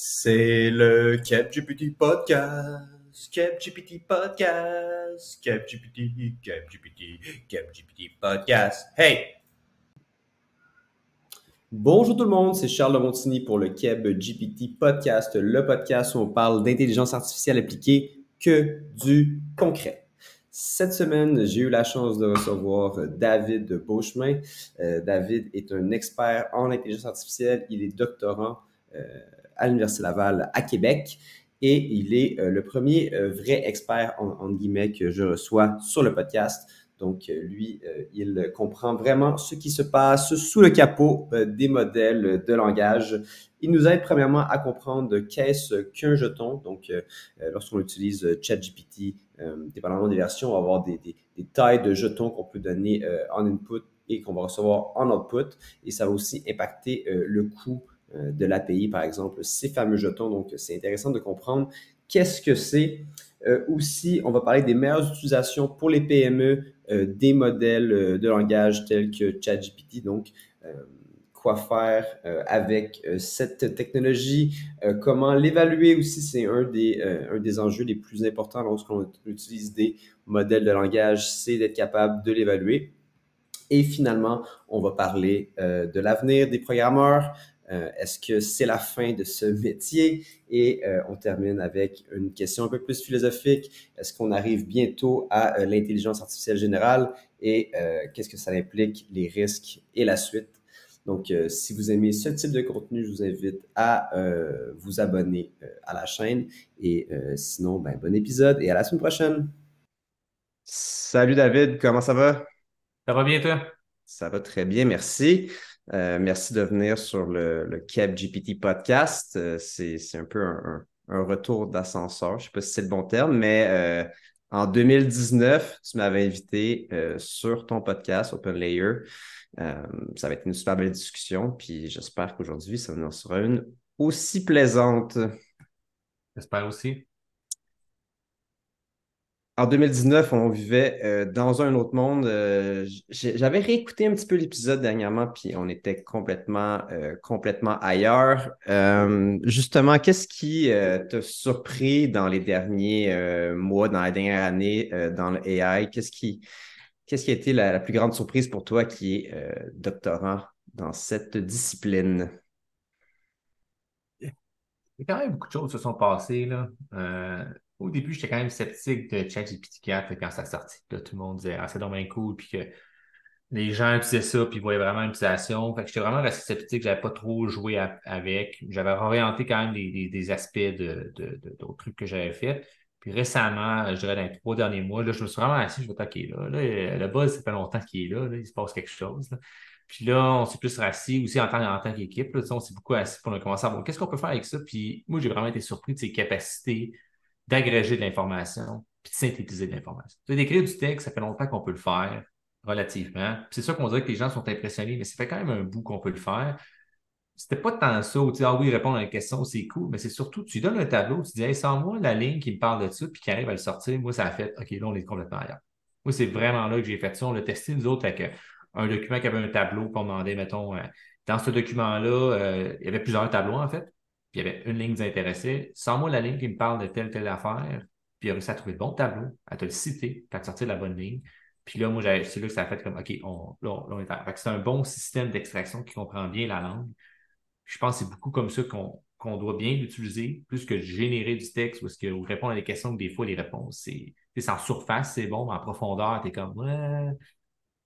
C'est le CapGPT Podcast. CapGPT Podcast. CapGPT, CapGPT, CapGPT Podcast. Hey! Bonjour tout le monde, c'est Charles Montigny pour le CapGPT Podcast, le podcast où on parle d'intelligence artificielle appliquée que du concret. Cette semaine, j'ai eu la chance de recevoir David Beauchemin. Euh, David est un expert en intelligence artificielle. Il est doctorant euh, à l'Université Laval à Québec. Et il est euh, le premier euh, vrai expert, en, guillemets, que je reçois sur le podcast. Donc, euh, lui, il comprend vraiment ce qui se passe sous le capot des modèles de langage. Il nous aide premièrement à comprendre qu'est-ce qu'un jeton. Donc, lorsqu'on utilise ChatGPT, dépendamment des versions, on va avoir des, tailles de jetons qu'on peut donner en input et qu'on va recevoir en output. Et ça va aussi impacter le coût de l'API, par exemple, ces fameux jetons. Donc, c'est intéressant de comprendre qu'est-ce que c'est. Euh, aussi, on va parler des meilleures utilisations pour les PME euh, des modèles de langage tels que ChatGPT. Donc, quoi faire avec cette technologie, comment l'évaluer aussi, c'est un des, un des enjeux les plus importants lorsqu'on utilise des modèles de langage, c'est d'être capable de l'évaluer. Et finalement, on va parler de l'avenir des programmeurs, euh, est-ce que c'est la fin de ce métier? Et euh, on termine avec une question un peu plus philosophique. Est-ce qu'on arrive bientôt à euh, l'intelligence artificielle générale? Et qu'est-ce que ça implique, les risques et la suite? Donc, si vous aimez ce type de contenu, je vous invite à vous abonner à la chaîne. Et sinon, ben, bon épisode et à la semaine prochaine. Salut David, comment ça va? Ça va bien toi? Ça va très bien, merci. Euh, merci de venir sur le, le GPT podcast. Euh, c'est, un peu un, retour d'ascenseur. Je ne sais pas si c'est le bon terme, mais euh, en 2019, tu m'avais invité sur ton podcast Open Layer. ça va être une super belle discussion. Puis j'espère qu'aujourd'hui, ça en sera une aussi plaisante. J'espère aussi en 2019, on vivait euh, dans un autre monde. Euh, j'avais réécouté un petit peu l'épisode dernièrement, puis on était complètement, euh, complètement ailleurs. justement, qu'est-ce qui t'a surpris dans les derniers mois, dans la dernière année, dans le AI? Qu'est-ce qui, qu'est-ce qui a été la, plus grande surprise pour toi qui est doctorant dans cette discipline? Il y a quand même beaucoup de choses qui se sont passées. Là au début, j'étais quand même sceptique de ChatGPT 4 quand ça sortit. tout le monde disait Ah, c'est dommage cool, puis que les gens utilisaient ça, puis ils voyaient vraiment l'utilisation. Fait que j'étais vraiment resté sceptique, j'avais pas trop joué avec. J'avais orienté quand même des, aspects de, d'autres trucs que j'avais fait. Puis récemment, je dirais dans les trois derniers mois, là, je me suis vraiment assis, je me suis dit, OK, là, là, le buzz, ça fait longtemps qu'il est là, il se passe quelque chose. Puis là, on s'est plus rassis aussi en tant, qu'équipe. on s'est beaucoup assis pour commencer à voir qu'est-ce qu'on peut faire avec ça. Puis moi, j'ai vraiment été surpris de ses capacités d'agréger de l'information puis de synthétiser de l'information. D'écrire du texte, ça fait longtemps qu'on peut le faire, relativement. C'est ça qu'on dirait que les gens sont impressionnés, mais ça fait quand même un bout qu'on peut le faire. C'était pas tant ça où tu dis Ah oui, répondre à une question, c'est cool, mais c'est surtout, tu donnes un tableau, tu dis Hey, sans moi la ligne qui me parle de ça, puis qui arrive à le sortir, moi, ça a fait OK, là, on est complètement ailleurs. Moi, c'est vraiment là que j'ai fait ça. On l'a testé, nous autres, avec un document qui avait un tableau, qu'on demandait, mettons, euh, dans ce document-là, euh, il y avait plusieurs tableaux, en fait puis il y avait une ligne qui nous intéressait. Sans moi la ligne qui me parle de telle, telle affaire, puis il a réussi à trouver le bon tableau, à te le citer, à te sortir la bonne ligne. Puis là, moi, c'est là que ça a fait comme, OK, on, là, on, est C'est un bon système d'extraction qui comprend bien la langue. Je pense que c'est beaucoup comme ça qu'on doit bien l'utiliser, plus que générer du texte, parce que répondre à des questions que des fois, les réponses, c'est en surface, c'est bon, mais en profondeur, tu es comme, ouais,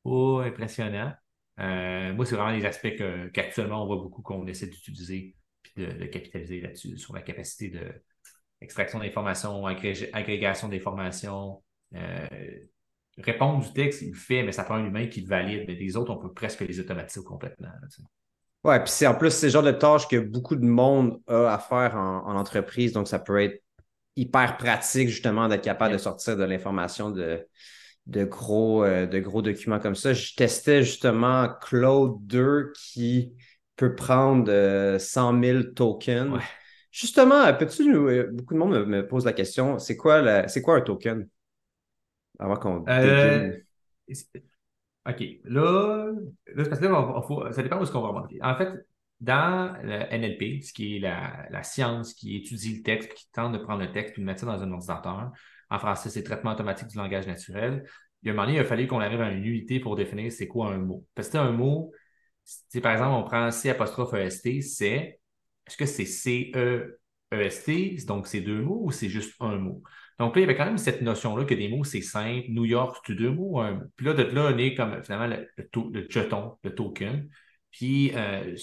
oh, impressionnant. Euh, moi, c'est vraiment des aspects qu'actuellement, on voit beaucoup qu'on essaie d'utiliser de, capitaliser là-dessus, sur la capacité de extraction d'informations, agrégation d'informations. Euh, répondre du texte, il le fait, mais ça prend un humain qui le valide. Mais les autres, on peut presque les automatiser complètement. ouais, puis c'est en plus c'est le genre de tâches que beaucoup de monde a à faire en, entreprise, donc ça peut être hyper pratique justement d'être capable de sortir de l'information de, de, gros, euh, de gros documents comme ça. Je testais justement Claude 2 qui prendre 100 euh, 000 tokens. Justement, peux-tu euh, beaucoup de monde me, pose la question, c'est quoi, c'est quoi un token? Avant qu'on. Euh, OK. Là, là, parce que là, ça dépend où est-ce qu'on va remonter. En fait, dans le NLP, ce qui est la, science qui étudie le texte, qui tente de prendre le texte et de mettre ça dans un ordinateur, en français, c'est traitement automatique du langage naturel. Il y a un moment donné, il a fallu qu'on arrive à une unité pour définir c'est quoi un mot. Parce que un mot, par exemple, on prend C apostrophe EST, c'est, est-ce que c'est C-E-E-S-T, donc c'est deux mots ou c'est juste un mot? Donc là, il y avait quand même cette notion-là que des mots, c'est simple. New York, c'est deux mots. Puis là, de là, on est comme finalement le, jeton, le token. Puis euh,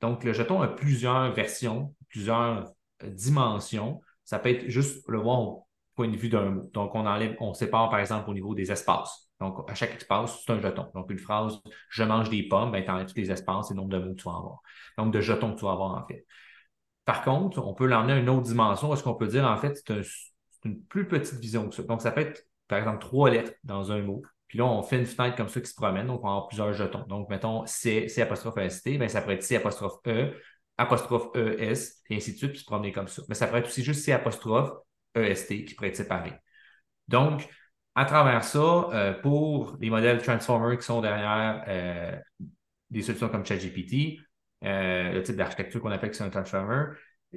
donc, le jeton a plusieurs versions, plusieurs euh, dimensions. Ça peut être juste le voir au point de vue d'un mot. Donc, on enlève, on sépare par exemple au niveau des espaces. Donc, à chaque espace, c'est un jeton. Donc, une phrase Je mange des pommes, ben, tu enlèves tous les espaces et le nombre de mots que tu vas avoir. Donc, de jetons que tu vas avoir en fait. Par contre, on peut l'emmener à une autre dimension est-ce qu'on peut dire en fait, c'est une plus petite vision que ça. Donc, ça peut être, par exemple, trois lettres dans un mot. Puis là, on fait une fenêtre comme ça qui se promène, donc on va avoir plusieurs jetons. Donc, mettons C, C apostrophe ST, bien, ça pourrait être C apostrophe E, apostrophe ES, et ainsi de suite, puis se promener comme ça. Mais ça pourrait être aussi juste C apostrophe EST qui pourrait être séparé. Donc, à travers ça, euh, pour les modèles Transformer qui sont derrière euh, des solutions comme ChatGPT, euh, le type d'architecture qu'on appelle c'est un Transformer,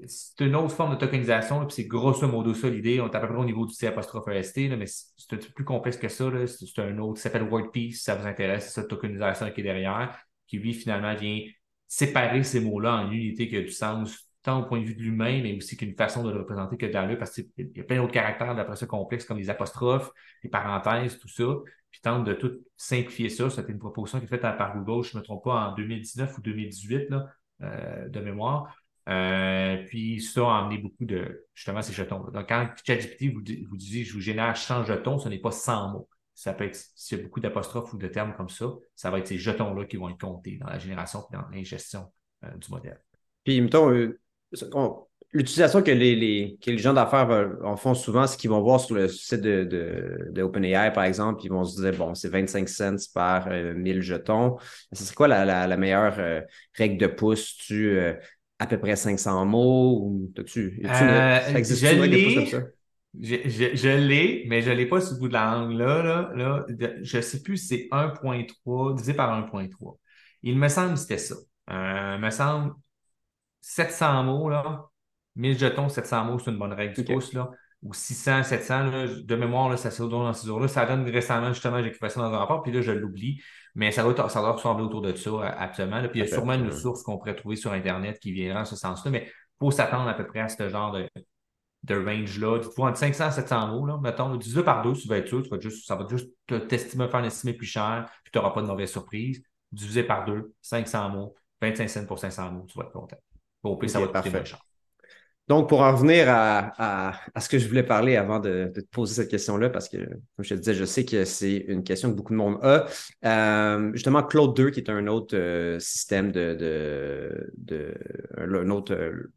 c'est une autre forme de tokenisation, puis c'est grosso modo ça l'idée. On est à peu près au niveau du C apostrophe EST, mais c'est un peu plus complexe que ça. C'est un autre, ça s'appelle WordPeace, si ça vous intéresse, c'est cette tokenisation qui est derrière, qui lui finalement vient séparer ces mots-là en unités qui a du sens, tant au point de vue de l'humain, mais aussi qu'une façon de le représenter que dans parce qu'il y a plein d'autres caractères d'après ça complexes, comme les apostrophes, les parenthèses, tout ça, puis tente de tout simplifier ça. C'était une proposition qui est faite par Google, je ne me trompe pas, en 2019 ou 2018 là, euh, de mémoire. Euh, puis ça a amené beaucoup de justement ces jetons. Donc, quand ChatGPT vous, vous dit je vous génère 100 jetons, ce n'est pas 100 mots. Ça peut être, s'il y a beaucoup d'apostrophes ou de termes comme ça, ça va être ces jetons-là qui vont être comptés dans la génération et dans l'ingestion euh, du modèle. Puis, mettons, euh, l'utilisation que les, les, que les gens d'affaires en font souvent, c'est qu'ils vont voir sur le site de, de, OpenAI, par exemple, ils vont se dire, bon, c'est 25 cents par 1000 jetons. C'est quoi la, la, meilleure règle de pouce? Tu à peu près 500 mots? Ou tu euh, je l'ai, je, je, l'ai, mais je ne l'ai pas sous le bout de la langue. Là, là, je ne sais plus si c'est 1.3 divisé par 1.3. Il me semble que c'était ça. Euh, il me semble 700 mots, là, 1000 jetons, 700 mots, c'est une bonne règle du pouce. Là ou 600, 700, de mémoire, là, ça se dans ces jours-là. Ça donne récemment, justement, j'ai écrit ça dans un rapport, puis là, je l'oublie. Mais ça doit, ça doit ressembler autour de ça, absolument. Puis il y a sûrement une source qu'on pourrait trouver sur Internet qui viendra en ce sens-là. Mais il faut s'attendre à peu près à ce genre de, de range-là. Tu entre 500 et 700 mots, là, mettons, divise par deux, tu vas être sûr, tu vas juste, ça va juste t'estimer, faire un estimé plus cher, puis tu n'auras pas de mauvaise surprise. Divisé par deux, 500 mots, 25 cents pour 500 mots, tu vas être content. Ça va coûter. Donc, pour en revenir à, ce que je voulais parler avant de, te poser cette question-là, parce que, comme je te disais, je sais que c'est une question que beaucoup de monde a. Euh, justement, Claude 2, qui est un autre euh, système de, de, un autre euh,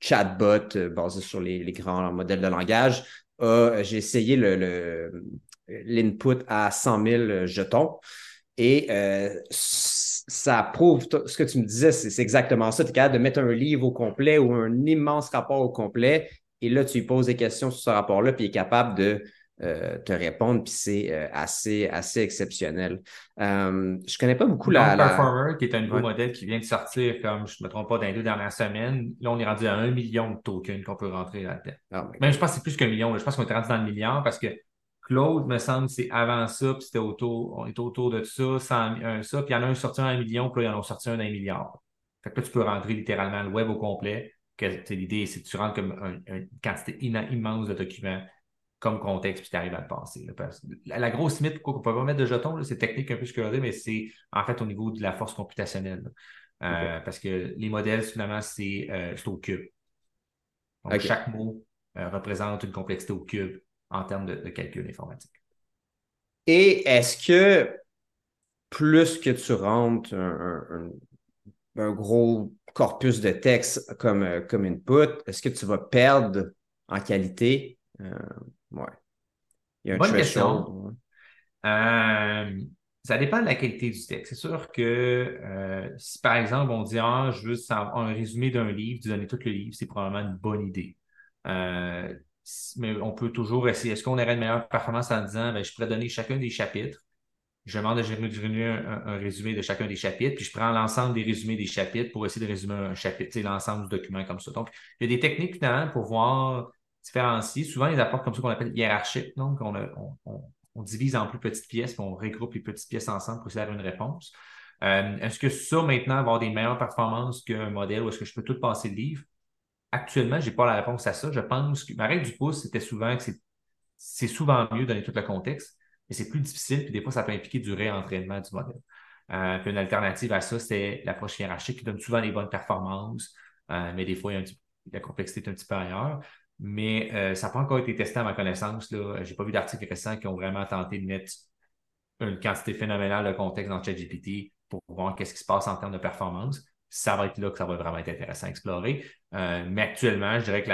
chatbot basé sur les, grands modèles de langage, j'ai essayé l'input à 100 000 jetons. Et ça prouve ce que tu me disais, c'est exactement ça. Tu es capable de mettre un livre au complet ou un immense rapport au complet. Et là, tu lui poses des questions sur ce rapport-là, puis il est capable de euh, te répondre, puis c'est euh, assez, assez exceptionnel. Euh, je ne connais pas beaucoup la, la. Performer, qui est un nouveau modèle qui vient de sortir, comme je ne me trompe pas, dans les deux dernières semaines. Là, on est rendu à un million de tokens qu'on peut rentrer là-dedans. Ah, Même je pense que c'est plus qu'un million. Je pense qu'on est rendu dans le milliard parce que Claude, me semble, c'est avant ça, puis c'était autour, on est autour de ça, 100, ça, puis il y en a un sorti un million, puis là, il y en a sorti un d'un milliard. Fait que là, tu peux rentrer littéralement le web au complet. L'idée, c'est que tu rentres comme une quantité immense de documents comme contexte, puis tu arrives à le passer. La, grosse limite, pourquoi on ne peut pas mettre de jetons, c'est technique un peu ce mais c'est en fait au niveau de la force computationnelle. Euh, parce que les modèles, finalement, c'est euh, au cube. Donc, chaque mot euh, représente une complexité au cube en termes de, calcul informatique. Et est-ce que plus que tu rentres un, gros corpus de texte comme, comme input, est-ce que tu vas perdre en qualité? Euh, ouais. Il y a un Bonne question. Euh, ça dépend de la qualité du texte. C'est sûr que euh, si par exemple on dit ah, je veux un résumé d'un livre, tu donner tout le livre, c'est probablement une bonne idée mais on peut toujours essayer. Est-ce qu'on aurait une meilleure performance en disant, ben, je pourrais donner chacun des chapitres, je demande de générer un, résumé de chacun des chapitres, puis je prends l'ensemble des résumés des chapitres pour essayer de résumer un chapitre, l'ensemble du document comme ça. Donc, il y a des techniques finalement pour voir différencier. Souvent, ils apportent comme ça qu'on appelle hiérarchique. Donc, on, divise en plus petites pièces, puis on regroupe les petites pièces ensemble pour essayer d'avoir une réponse. Euh, est-ce que ça, maintenant, avoir des meilleures performances qu'un modèle ou est-ce que je peux tout passer le livre? Actuellement, je n'ai pas la réponse à ça. Je pense que ma règle du pouce, c'était souvent que c'est souvent mieux de donner tout le contexte, mais c'est plus difficile, puis des fois, ça peut impliquer du réentraînement du modèle. Euh, puis une alternative à ça, c'est l'approche hiérarchique qui donne souvent des bonnes performances, euh, mais des fois, la complexité est un petit peu ailleurs. Mais euh, ça n'a pas encore été testé à ma connaissance. Je n'ai pas vu d'articles récents qui ont vraiment tenté de mettre une quantité phénoménale de contexte dans ChatGPT pour voir qu'est-ce qui se passe en termes de performance. Ça va être là que ça va vraiment être intéressant à explorer. Euh, mais actuellement, je dirais que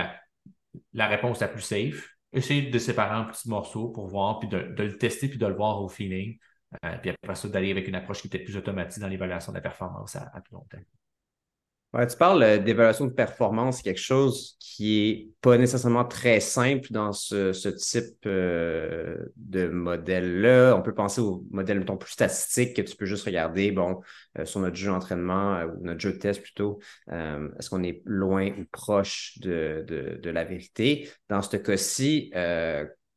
la, réponse la plus safe, essayer de séparer en petits morceaux pour voir, puis de, le tester, puis de le voir au feeling. Euh, puis après ça, d'aller avec une approche qui était plus automatique dans l'évaluation de la performance à, à plus long terme tu parles euh, d'évaluation de performance, quelque chose qui est pas nécessairement très simple dans ce, type euh, de modèle-là. On peut penser au modèle mettons, plus statistique que tu peux juste regarder bon, euh, sur notre jeu d'entraînement ou notre jeu de test plutôt. Est-ce qu'on est loin ou proche de, la vérité? Dans ce cas-ci,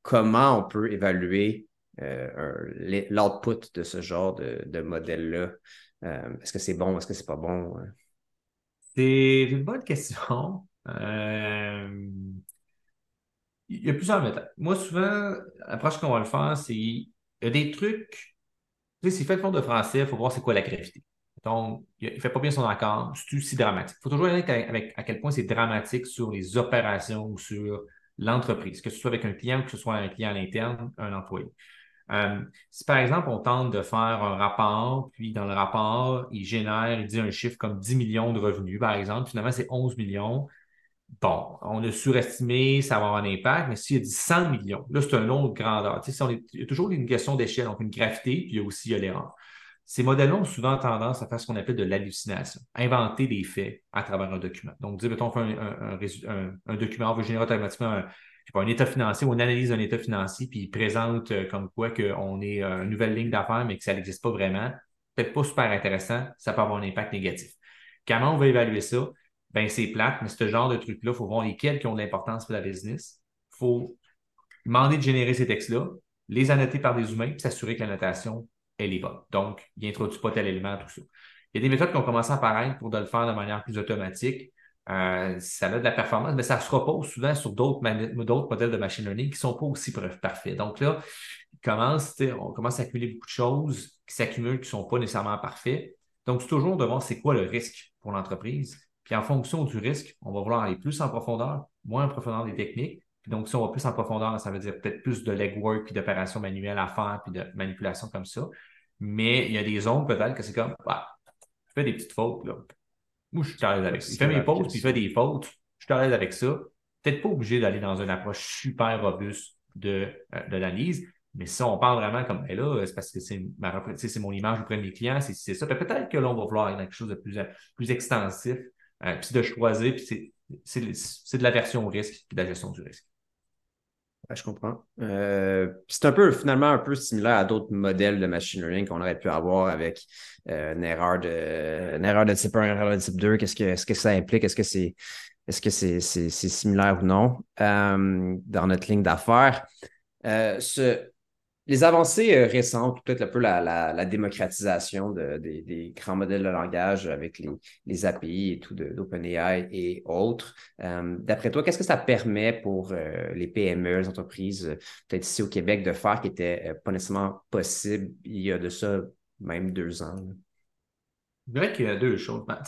comment on peut évaluer l'output de ce genre de, de modèle-là? Est-ce que c'est bon? Est-ce que c'est pas bon? C'est une bonne question. Euh, il y a plusieurs méthodes. Moi, souvent, l'approche qu'on va le faire, c'est y a des trucs. Tu sais, s'il fait le fond de français, il faut voir c'est quoi la gravité. Donc, il ne fait pas bien son accord, c'est aussi dramatique. Il faut toujours aller avec, à quel point c'est dramatique sur les opérations ou sur l'entreprise, que ce soit avec un client ou que ce soit un client à l'interne, un employé. Euh, si par exemple, on tente de faire un rapport, puis dans le rapport, il génère, il dit un chiffre comme 10 millions de revenus, par exemple, finalement, c'est 11 millions. Bon, on a surestimé, ça va avoir un impact, mais s'il a dit 100 millions, là, c'est un autre grandeur. Tu sais, il y a toujours une question d'échelle, donc une gravité, puis il y a aussi l'erreur. Ces modèles-là ont souvent tendance à faire ce qu'on appelle de l'hallucination, inventer des faits à travers un document. Donc, dire, mettons, on fait un, un document, on veut générer automatiquement un, un état financier une analyse d'un état financier, puis il présente euh, comme quoi qu'on est euh, une nouvelle ligne d'affaires, mais que ça n'existe pas vraiment, peut-être pas super intéressant, ça peut avoir un impact négatif. Comment on va évaluer ça? Ben, c'est plate, mais ce genre de truc-là, il faut voir lesquels qui ont de l'importance pour la business. Il faut demander de générer ces textes-là, les annoter par des humains, puis s'assurer que la notation, elle est bonne. Donc, il n'introduit pas tel élément, tout ça. Il y a des méthodes qui ont commencé à apparaître pour de le faire de manière plus automatique. Euh, ça a de la performance, mais ça se repose souvent sur d'autres modèles de machine learning qui ne sont pas aussi parfaits. Donc là, commence, on commence à accumuler beaucoup de choses qui s'accumulent, qui ne sont pas nécessairement parfaits. Donc, c'est toujours de voir c'est quoi le risque pour l'entreprise. Puis en fonction du risque, on va vouloir aller plus en profondeur, moins en profondeur des techniques. Puis donc, si on va plus en profondeur, ça veut dire peut-être plus de legwork puis d'opérations manuelles à faire puis de manipulation comme ça. Mais il y a des zones peut-être que c'est comme, bah, je fais des petites fautes. Là. Moi, je suis à l'aise avec ça. Il fait mes pauses, puis il fait des fautes. Je suis à l'aise avec ça. Peut-être pas obligé d'aller dans une approche super robuste de, euh, de l'analyse, mais si on parle vraiment comme ben là, c'est parce que c'est ma c'est mon image auprès de mes clients, c'est ça. Peut-être que l'on va vouloir quelque chose de plus, plus extensif, euh, puis de choisir, puis c'est de la version au risque et de la gestion du risque je comprends. Euh, c'est un peu finalement un peu similaire à d'autres modèles de machine learning qu'on aurait pu avoir avec euh, une, erreur de, une erreur de type 1, une erreur de type 2. Qu'est-ce que, est-ce que ça implique? Est-ce que c'est est-ce que c'est, c'est, similaire ou non euh, dans notre ligne d'affaires? ce, les avancées euh, récentes, peut-être un peu la, démocratisation des, grands modèles de langage avec les, API et tout d'OpenAI et autres. Euh, d'après toi, qu'est-ce que ça permet pour euh, les PME, les entreprises, peut-être ici au Québec, de faire qui n'était pas nécessairement possible il y a de ça même deux ans? Je dirais qu'il y a deux choses. Ben,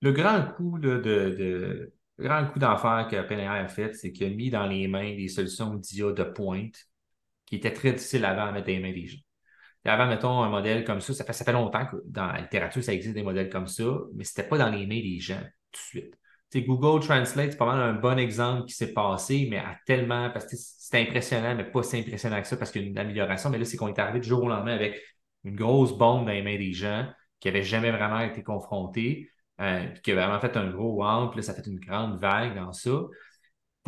le grand coup de, grand coup d'enfer que OpenAI a fait, c'est qu'il a mis dans les mains des solutions d'IA de pointe qui était très difficile avant à mettre les mains des gens. Avant, mettons, un modèle comme ça, ça fait, longtemps que dans la littérature, ça existe des modèles comme ça, mais ce n'était pas dans les mains des gens tout de suite. Google Translate, c'est pas mal un bon exemple qui s'est passé, mais à tellement, parce que c'est impressionnant, mais pas si impressionnant que ça parce qu'il y a une amélioration. Mais là, c'est qu'on est arrivé du jour au lendemain avec une grosse bombe dans les mains des gens qui n'avaient jamais vraiment été confrontés, euh, qui a vraiment fait un gros puis là, ça fait une grande vague dans ça.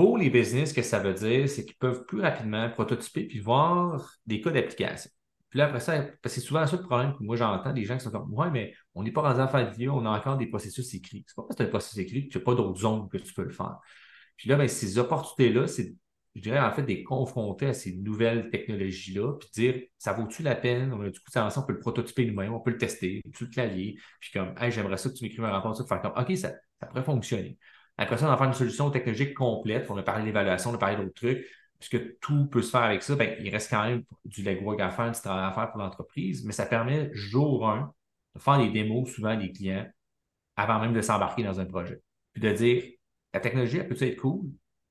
Pour les business, ce que ça veut dire, c'est qu'ils peuvent plus rapidement prototyper puis voir des cas d'application. Puis là, après ça, c'est souvent ça le problème que moi j'entends, des gens qui sont comme Ouais, mais on n'est pas rendu en phase vidéo, on a encore des processus écrits. C'est pas parce que c'est un processus écrit que tu n'as pas d'autres zones que tu peux le faire. Puis là, ben, ces opportunités-là, c'est, je dirais, en fait, des confronter à ces nouvelles technologies-là, puis dire ça vaut-tu la peine? On a du coup, ça, on peut le prototyper nous-mêmes, on peut le tester, sur le clavier, puis comme, hey, j'aimerais ça que tu m'écrives un rapport, ça, faire comme, OK, ça, ça pourrait fonctionner. Après ça, on va faire une solution technologique complète. On a parlé d'évaluation, on a parlé d'autres trucs puisque tout peut se faire avec ça, ben, il reste quand même du legwork à faire, du travail à faire pour l'entreprise, mais ça permet, jour 1, de faire des démos souvent des clients avant même de s'embarquer dans un projet. Puis de dire, la technologie, elle peut être cool?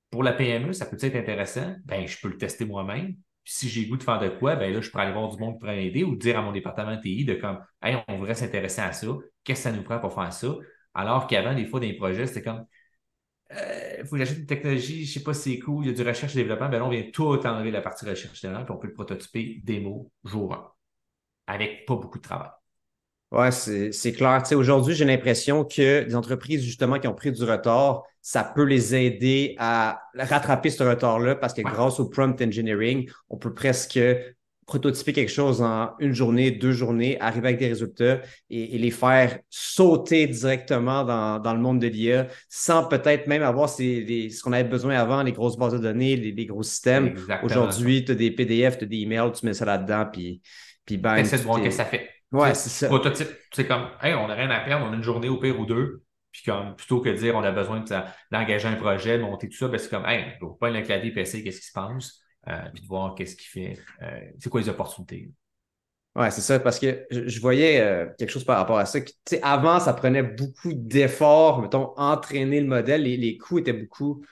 Pour la PME, ça peut être intéressant? Ben, je peux le tester moi-même. Puis si j'ai goût de faire de quoi, ben là, je pourrais aller voir du monde qui pourrait m'aider ou dire à mon département TI de comme, hey, on voudrait s'intéresser à ça. Qu'est-ce que ça nous prend pour faire ça? Alors qu'avant, des fois, des projets, c'était comme, il euh, faut que j'achète une technologie, je ne sais pas si c'est cool, il y a du recherche et développement, ben là, on vient tout enlever la partie recherche et développement, puis on peut le prototyper démo jour 1, avec pas beaucoup de travail. Oui, c'est clair. Aujourd'hui, j'ai l'impression que des entreprises, justement, qui ont pris du retard, ça peut les aider à rattraper ce retard-là parce que grâce au prompt engineering, on peut presque prototyper quelque chose en une journée, deux journées, arriver avec des résultats et, les faire sauter directement dans, le monde de l'IA sans peut-être même avoir ce qu'on avait besoin avant, les grosses bases de données, les, gros systèmes. Aujourd'hui, tu as des PDF, tu as des emails, tu mets ça là-dedans, puis, puis ben. Essaie de voir ce que ça fait. Ouais, c'est ça. Prototype, c'est comme, hey, on n'a rien à perdre, on a une journée au pire ou deux. Puis comme, plutôt que de dire on a besoin d'engager un projet, monter tout ça, ben c'est comme, hey, je ne pas le clavier et essayer qu'est-ce qui se passe. Euh, puis de voir qu'est-ce qu'il fait, euh, c'est quoi les opportunités. Oui, c'est ça, parce que je, voyais euh, quelque chose par rapport à ça. avant, ça prenait beaucoup d'efforts, mettons, entraîner le modèle. Les, les coûts étaient beaucoup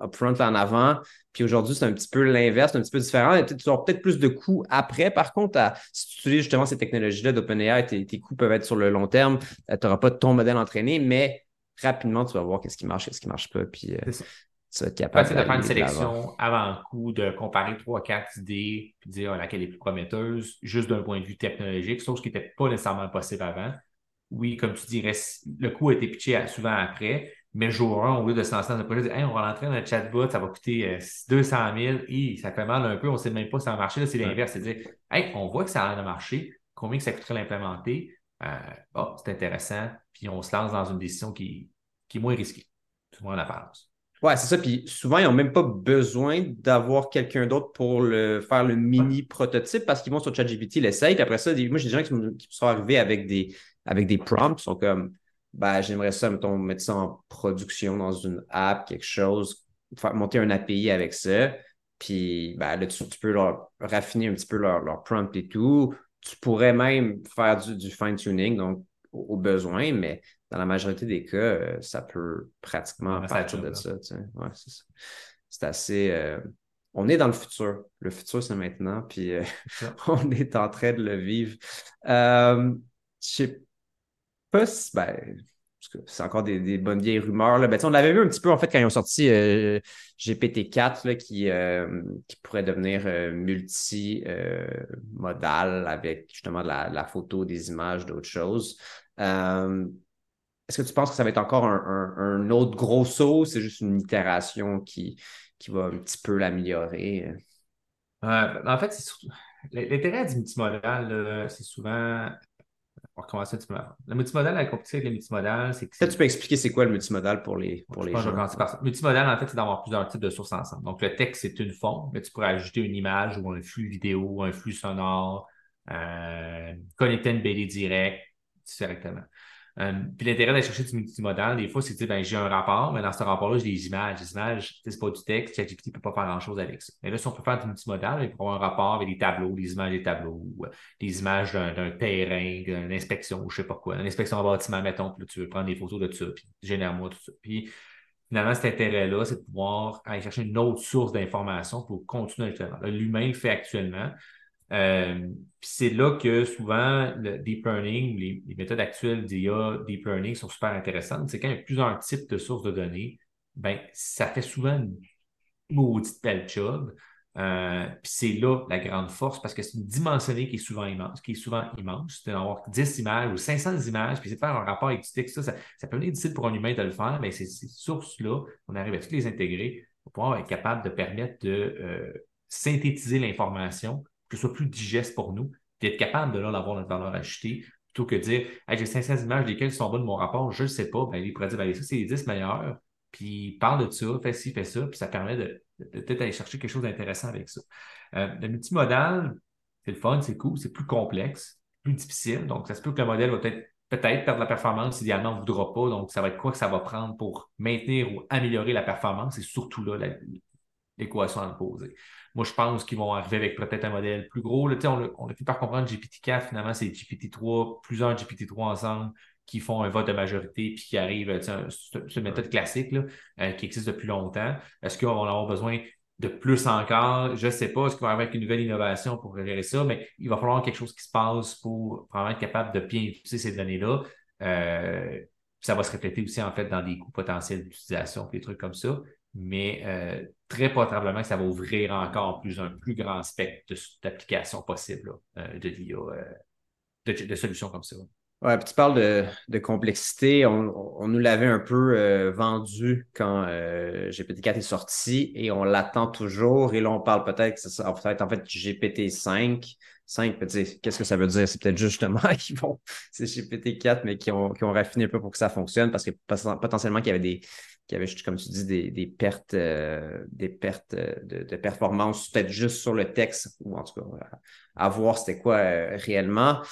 upfront en avant. Puis aujourd'hui, c'est un petit peu l'inverse, un petit peu différent. Tu auras peut-être plus de coûts après. Par contre, si tu utilises justement ces technologies-là d'OpenAI, tes, tes coûts peuvent être sur le long terme. tu n'auras pas ton modèle entraîné, mais rapidement, tu vas voir qu'est-ce qui marche, qu'est-ce qui ne marche pas. Puis, tu vas capable de faire une sélection avant coup, de comparer trois, quatre idées, puis dire laquelle est plus prometteuse, juste d'un point de vue technologique, chose qui n'était pas nécessairement possible avant. Oui, comme tu dirais, le coût a été pitché souvent après, mais jour 1, au lieu de se lancer dans un projet, dire, on va rentrer dans un chatbot, ça va coûter 200 000, et ça fait mal un peu, on ne sait même pas si ça va marcher. Là, c'est l'inverse, c'est dire, hey, on voit que ça a marché, combien que ça coûterait l'implémenter? Euh, oh, c'est intéressant, puis on se lance dans une décision qui, qui est moins risquée, tout le monde l'apparence. Ouais, c'est ça. Puis souvent, ils n'ont même pas besoin d'avoir quelqu'un d'autre pour le, faire le mini prototype parce qu'ils vont sur ChatGPT, ils l'essayent. Puis après ça, moi, j'ai des gens qui, sont arrivés avec des, avec des prompts, qui sont comme ben, j'aimerais ça, mettons, mettre ça en production dans une app, quelque chose, faire monter un API avec ça. Puis ben, là, tu, peux leur raffiner un petit peu leur, leur prompt et tout. Tu pourrais même faire du, du fine-tuning, donc au besoin, mais dans la majorité des cas, euh, ça peut pratiquement partir de ça. c'est assez. Euh, on est dans le futur. Le futur, c'est maintenant, puis euh, on est en train de le vivre. je sais pas si. Ben, c'est encore des, bonnes vieilles rumeurs. Là. Ben, on l'avait vu un petit peu en fait quand ils ont sorti GPT-4 qui, qui pourrait devenir multimodal avec justement de la, la, photo, des images, d'autres choses. Est-ce que tu penses que ça va être encore un, autre gros saut? C'est juste une itération qui, qui va un petit peu l'améliorer? Euh, en fait, c'est surtout. L'intérêt du multimodal, c'est souvent. On va recommencer Le multimodal, la compétition avec le multimodal, c'est que. Peut-être tu peux expliquer c'est quoi le multimodal pour les, pour les gens? Le multimodal, en fait, c'est d'avoir plusieurs types de sources ensemble. Donc, le texte, c'est une forme, mais tu pourrais ajouter une image ou un flux vidéo, un flux sonore, euh, connecter une BD direct directement. Euh, puis l'intérêt d'aller chercher du multimodal, des fois, c'est de dire, ben, j'ai un rapport, mais dans ce rapport-là, j'ai des images. Les images, c'est pas du texte, ChatGPT ne peut pas faire grand-chose avec ça. Mais là, si on peut faire du multimodal, il peut avoir un rapport avec des tableaux, des images des tableaux, euh, des images d'un terrain, d'une inspection, je sais pas quoi, une inspection en bâtiment, mettons, puis là, tu veux prendre des photos de ça, puis génère-moi tout ça. Puis finalement, cet intérêt-là, c'est de pouvoir aller chercher une autre source d'information pour continuer à L'humain le fait actuellement. Euh, c'est là que souvent le deep learning, les, méthodes actuelles d'IA deep learning sont super intéressantes. C'est quand il y a plusieurs types de sources de données, ben, ça fait souvent une maudite belle job. Euh, puis c'est là la grande force parce que c'est une dimensionnée qui est souvent immense, qui est souvent immense. C'est d'avoir 10 images ou 500 images, puis c'est de faire un rapport avec. Ça, ça, peut être difficile pour un humain de le faire, mais ces, sources-là, on arrive à toutes les intégrer pour pouvoir être capable de permettre de euh, synthétiser l'information que ce soit plus digeste pour nous, d'être capable de là l'avoir notre valeur ajoutée, plutôt que de dire j'ai 500 images, lesquelles sont bonnes de mon rapport, je ne sais pas, ben, pourrait dire ben, ça, c'est les 10 meilleurs, puis parle de ça, fais ci, fais ça, puis ça permet de, peut-être aller chercher quelque chose d'intéressant avec ça. Euh, le multimodal, c'est le fun, c'est cool, c'est plus complexe, plus difficile. Donc, ça se peut que le modèle va peut-être peut-être perdre la performance, idéalement, on ne voudra pas. Donc, ça va être quoi que ça va prendre pour maintenir ou améliorer la performance? C'est surtout là l'équation à poser. Moi, je pense qu'ils vont arriver avec peut-être un modèle plus gros. Là, on, a, on a par comprendre GPT-4, finalement, c'est GPT-3, plusieurs GPT-3 ensemble qui font un vote de majorité puis qui arrivent, c'est une méthode classique là, euh, qui existe depuis longtemps. Est-ce qu'on va avoir besoin de plus encore? Je ne sais pas. Est-ce qu'il va avoir une nouvelle innovation pour gérer ça? Mais il va falloir quelque chose qui se passe pour vraiment être capable de bien utiliser ces données-là. Euh, ça va se répéter aussi en fait dans des coûts potentiels d'utilisation, des trucs comme ça mais euh, très probablement que ça va ouvrir encore plus un plus grand spectre d'applications possibles euh, de euh, de, solutions comme ça. Ouais, puis tu parles de, complexité. On, nous l'avait un peu vendu quand GPT-4 est sorti et on l'attend toujours. Et là, on parle peut-être être en fait GPT-5. 5, qu'est-ce que ça veut dire? C'est peut-être justement qu'ils vont, c'est GPT-4, mais qui ont, qui ont raffiné un peu pour que ça fonctionne parce que potentiellement qu'il y avait des, qui avait, comme tu dis, des, pertes, des pertes euh, euh, de, performance, peut-être juste sur le texte, ou en tout cas, à, voir c'était quoi euh, réellement.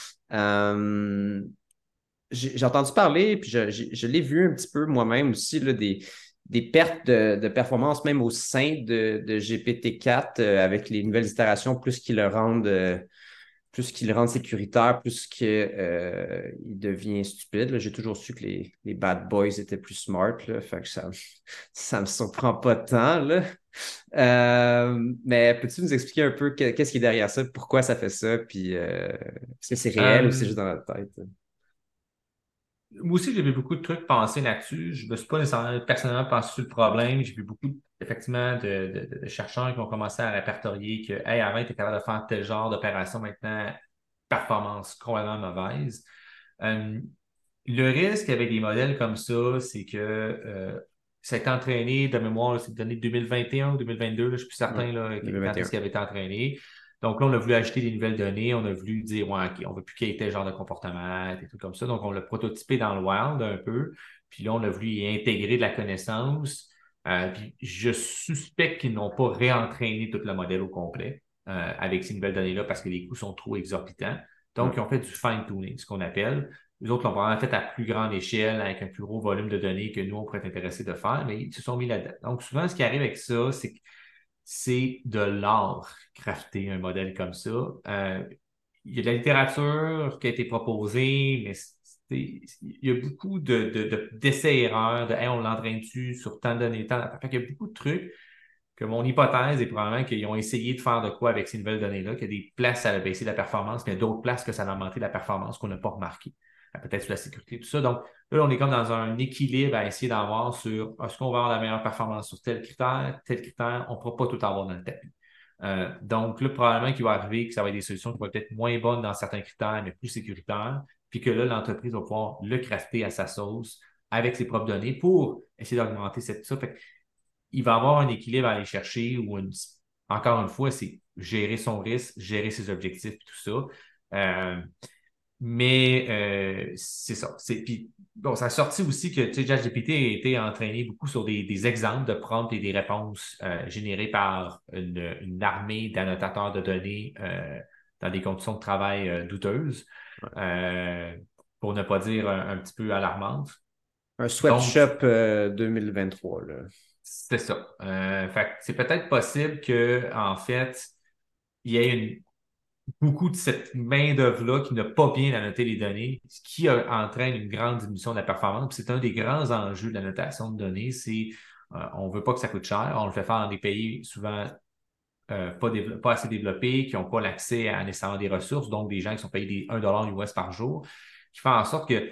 j'ai entendu parler, puis je, l'ai vu un petit peu moi-même aussi, des, pertes de, performance même au sein de, de GPT-4 avec les nouvelles itérations, plus qu'ils le rendent plus qu'il rend sécuritaire, plus qu'il euh, devient stupide. J'ai toujours su que les, bad boys étaient plus smart. Là, fait que ça ne me surprend pas tant. Là. Euh, mais peux-tu nous expliquer un peu qu'est-ce qui est derrière ça, pourquoi ça fait ça, puis euh, est-ce que c'est réel ou c'est juste dans la tête? Moi aussi, j'ai vu beaucoup de trucs penser là-dessus. Je ne me suis pas nécessairement personnellement pensé sur le problème. J'ai vu beaucoup, effectivement, de, chercheurs qui ont commencé à répertorier que, hey, avant, tu es capable de faire tel genre d'opération, maintenant, performance complètement mauvaise. Euh, le risque avec des modèles comme ça, c'est que euh, ça a été entraîné, de mémoire, c'est donné 2021 ou 2022, je ne suis plus certain là, quand est-ce qu'il avait été entraîné. Donc là, on a voulu ajouter des nouvelles données, on a voulu dire, ouais, OK, on ne veut plus qu'il y ait tel genre de comportement, des trucs comme ça. Donc, on l'a prototypé dans le wild un peu. Puis là, on a voulu y intégrer de la connaissance. Euh, puis je suspecte qu'ils n'ont pas réentraîné tout le modèle au complet euh, avec ces nouvelles données-là parce que les coûts sont trop exorbitants. Donc, ils ont fait du fine-tuning, ce qu'on appelle. Les autres l'ont vraiment fait à plus grande échelle, avec un plus gros volume de données que nous, on pourrait être intéressés de faire, mais ils se sont mis là-dedans. Donc, souvent, ce qui arrive avec ça, c'est que c'est de l'art, crafter un modèle comme ça. Euh, il y a de la littérature qui a été proposée, mais il y a beaucoup d'essais-erreurs, de, on l'entraîne dessus sur tant de données, tant. il y a beaucoup de trucs que mon hypothèse est probablement qu'ils ont essayé de faire de quoi avec ces nouvelles données-là, qu'il y a des places à baisser la performance, mais d'autres places que ça a augmenté la performance qu'on n'a pas remarqué. Peut-être sur la sécurité, tout ça. Donc, là, on est comme dans un équilibre à essayer d'avoir sur est-ce qu'on va avoir la meilleure performance sur tel critère, tel critère, on ne pourra pas tout avoir dans le tapis. Euh, donc, là, probablement qu'il va arriver que ça va être des solutions qui vont être moins bonnes dans certains critères, mais plus sécuritaires, puis que là, l'entreprise va pouvoir le crafter à sa sauce avec ses propres données pour essayer d'augmenter cette ça. Fait il va avoir un équilibre à aller chercher ou encore une fois, c'est gérer son risque, gérer ses objectifs, tout ça. Euh, mais euh, c'est ça. Puis, bon, ça a sorti aussi que ChatGPT a été entraîné beaucoup sur des, exemples de prompts et des réponses euh, générées par une, armée d'annotateurs de données euh, dans des conditions de travail douteuses, pour ne pas dire un, petit peu alarmantes. Un sweatshop 2023. C'est ça. fait c'est peut-être possible que, en fait, il y ait une beaucoup de cette main-d'œuvre-là qui n'a pas bien annoté les données, ce qui entraîne une grande diminution de la performance. C'est un des grands enjeux de la notation de données, c'est euh, on ne veut pas que ça coûte cher. On le fait faire dans des pays souvent euh, pas, pas, assez développés, qui n'ont pas l'accès à nécessairement des ressources, donc des gens qui sont payés des 1 US par jour, qui font en sorte que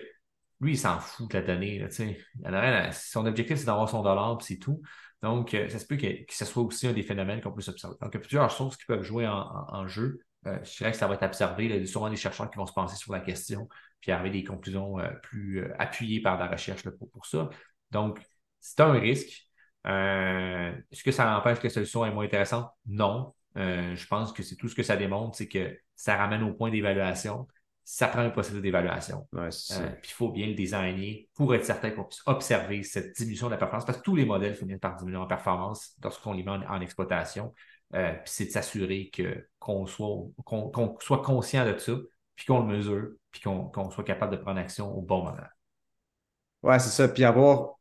lui, il s'en fout de la donnée. Là, son objectif, c'est d'avoir son dollar, puis c'est tout. Donc, euh, ça se peut que, ce soit aussi un des phénomènes qu'on peut s'observer. Donc, il y a plusieurs sources qui peuvent jouer en jeu. Euh, je dirais que ça va être observé. Il y a sûrement des chercheurs qui vont se penser sur la question, puis arriver des conclusions euh, plus euh, appuyées par la recherche pour, ça. Donc, c'est un risque. Est-ce que ça empêche que la solution est moins intéressante? Non. je pense que c'est tout ce que ça démontre, c'est que ça ramène au point d'évaluation. Ça prend un processus d'évaluation. puis il faut bien le designer pour être certain qu'on puisse observer cette diminution de la performance, parce que tous les modèles finissent par diminuer en performance lorsqu'on les met en, exploitation. Puis c'est de s'assurer qu'on soit, qu'on soit conscient de ça, puis qu'on le mesure, puis qu'on soit capable de prendre action au bon moment. Ouais, c'est ça. Puis avoir